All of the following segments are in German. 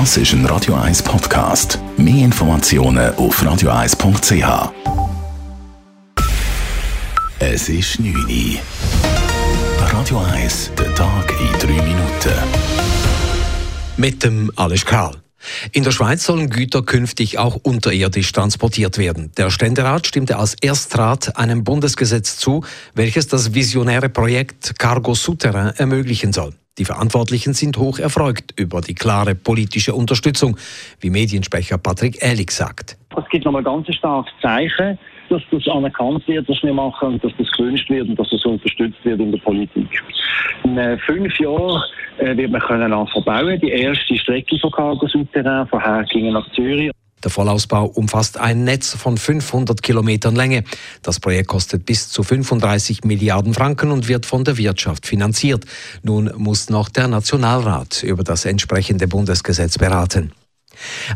Das ist ein Radio 1 Podcast. Mehr Informationen auf radio1.ch. Es ist 9 Uhr. Radio 1, der Tag in 3 Minuten. Mit dem Alles Karl. In der Schweiz sollen Güter künftig auch unterirdisch transportiert werden. Der Ständerat stimmte als Erstrat einem Bundesgesetz zu, welches das visionäre Projekt Cargo Souterrain ermöglichen soll. Die Verantwortlichen sind hoch erfreut über die klare politische Unterstützung, wie Mediensprecher Patrick Ehlig sagt. Es gibt nochmal ganz starkes Zeichen, dass das anerkannt wird, was wir machen, dass das gewünscht wird und dass das unterstützt wird in der Politik. In äh, fünf Jahren äh, wird man können anfangen Die erste Strecke von Cargo Souterrain von Herkingen nach Zürich. Der Vollausbau umfasst ein Netz von 500 Kilometern Länge. Das Projekt kostet bis zu 35 Milliarden Franken und wird von der Wirtschaft finanziert. Nun muss noch der Nationalrat über das entsprechende Bundesgesetz beraten.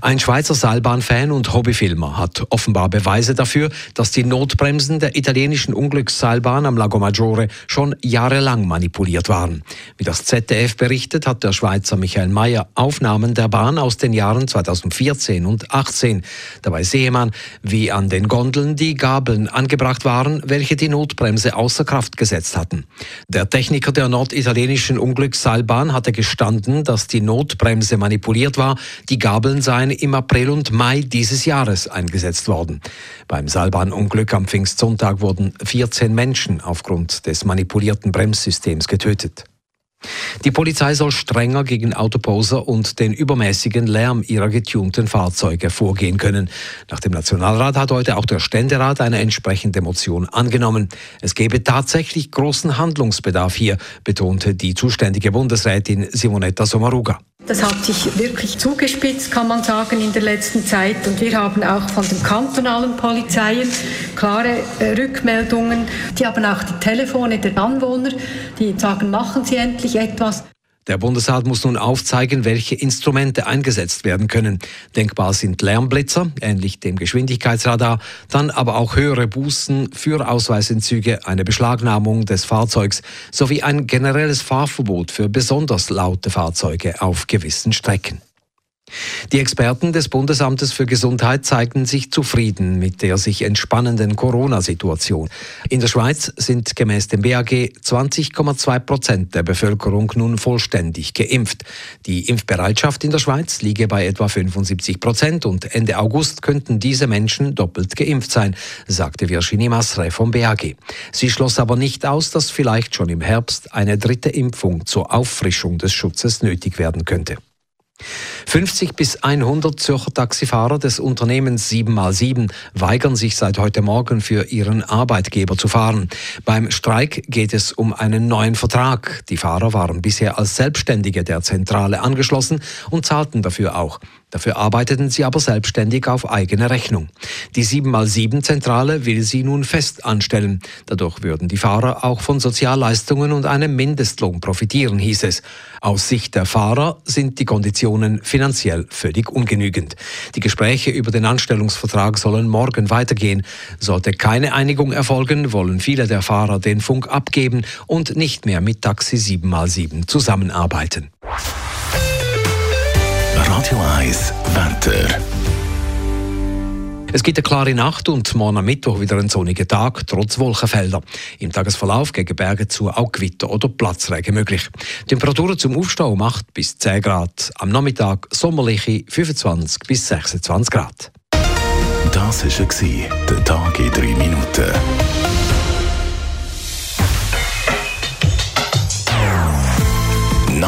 Ein Schweizer Seilbahnfan und Hobbyfilmer hat offenbar Beweise dafür, dass die Notbremsen der italienischen Unglücksseilbahn am Lago Maggiore schon jahrelang manipuliert waren. Wie das ZDF berichtet, hat der Schweizer Michael Mayer Aufnahmen der Bahn aus den Jahren 2014 und 2018. Dabei sehe man, wie an den Gondeln die Gabeln angebracht waren, welche die Notbremse außer Kraft gesetzt hatten. Der Techniker der norditalienischen Unglücksseilbahn hatte gestanden, dass die Notbremse manipuliert war, die Gabel Kabeln seien im April und Mai dieses Jahres eingesetzt worden. Beim Seilbahnunglück am Pfingstsonntag wurden 14 Menschen aufgrund des manipulierten Bremssystems getötet. Die Polizei soll strenger gegen Autoposer und den übermäßigen Lärm ihrer getunten Fahrzeuge vorgehen können. Nach dem Nationalrat hat heute auch der Ständerat eine entsprechende Motion angenommen. Es gebe tatsächlich großen Handlungsbedarf hier, betonte die zuständige Bundesrätin Simonetta Sommaruga. Das hat sich wirklich zugespitzt, kann man sagen, in der letzten Zeit. Und wir haben auch von den kantonalen Polizeien klare äh, Rückmeldungen. Die haben auch die Telefone der Anwohner, die sagen, machen Sie endlich etwas. Der Bundesrat muss nun aufzeigen, welche Instrumente eingesetzt werden können. Denkbar sind Lärmblitzer, ähnlich dem Geschwindigkeitsradar, dann aber auch höhere Bußen, Führerausweisentzüge, eine Beschlagnahmung des Fahrzeugs sowie ein generelles Fahrverbot für besonders laute Fahrzeuge auf gewissen Strecken. Die Experten des Bundesamtes für Gesundheit zeigten sich zufrieden mit der sich entspannenden Corona-Situation. In der Schweiz sind gemäß dem BAG 20,2 Prozent der Bevölkerung nun vollständig geimpft. Die Impfbereitschaft in der Schweiz liege bei etwa 75 Prozent und Ende August könnten diese Menschen doppelt geimpft sein, sagte Virginie Masre vom BAG. Sie schloss aber nicht aus, dass vielleicht schon im Herbst eine dritte Impfung zur Auffrischung des Schutzes nötig werden könnte. 50 bis 100 Zürcher Taxifahrer des Unternehmens 7x7 weigern sich seit heute Morgen für ihren Arbeitgeber zu fahren. Beim Streik geht es um einen neuen Vertrag. Die Fahrer waren bisher als Selbstständige der Zentrale angeschlossen und zahlten dafür auch. Dafür arbeiteten sie aber selbstständig auf eigene Rechnung. Die 7x7-Zentrale will sie nun fest anstellen. Dadurch würden die Fahrer auch von Sozialleistungen und einem Mindestlohn profitieren, hieß es. Aus Sicht der Fahrer sind die Konditionen finanziell völlig ungenügend. Die Gespräche über den Anstellungsvertrag sollen morgen weitergehen. Sollte keine Einigung erfolgen, wollen viele der Fahrer den Funk abgeben und nicht mehr mit Taxi 7x7 zusammenarbeiten. Radio 1 Wetter. Es gibt eine klare Nacht und morgen am Mittwoch wieder einen sonnigen Tag, trotz Wolkenfelder. Im Tagesverlauf gegen Berge zu auch Gewitter oder Platzregen möglich. Temperaturen zum Aufstau um 8 bis 10 Grad. Am Nachmittag sommerliche 25 bis 26 Grad. Das war der Tag in 3 Minuten.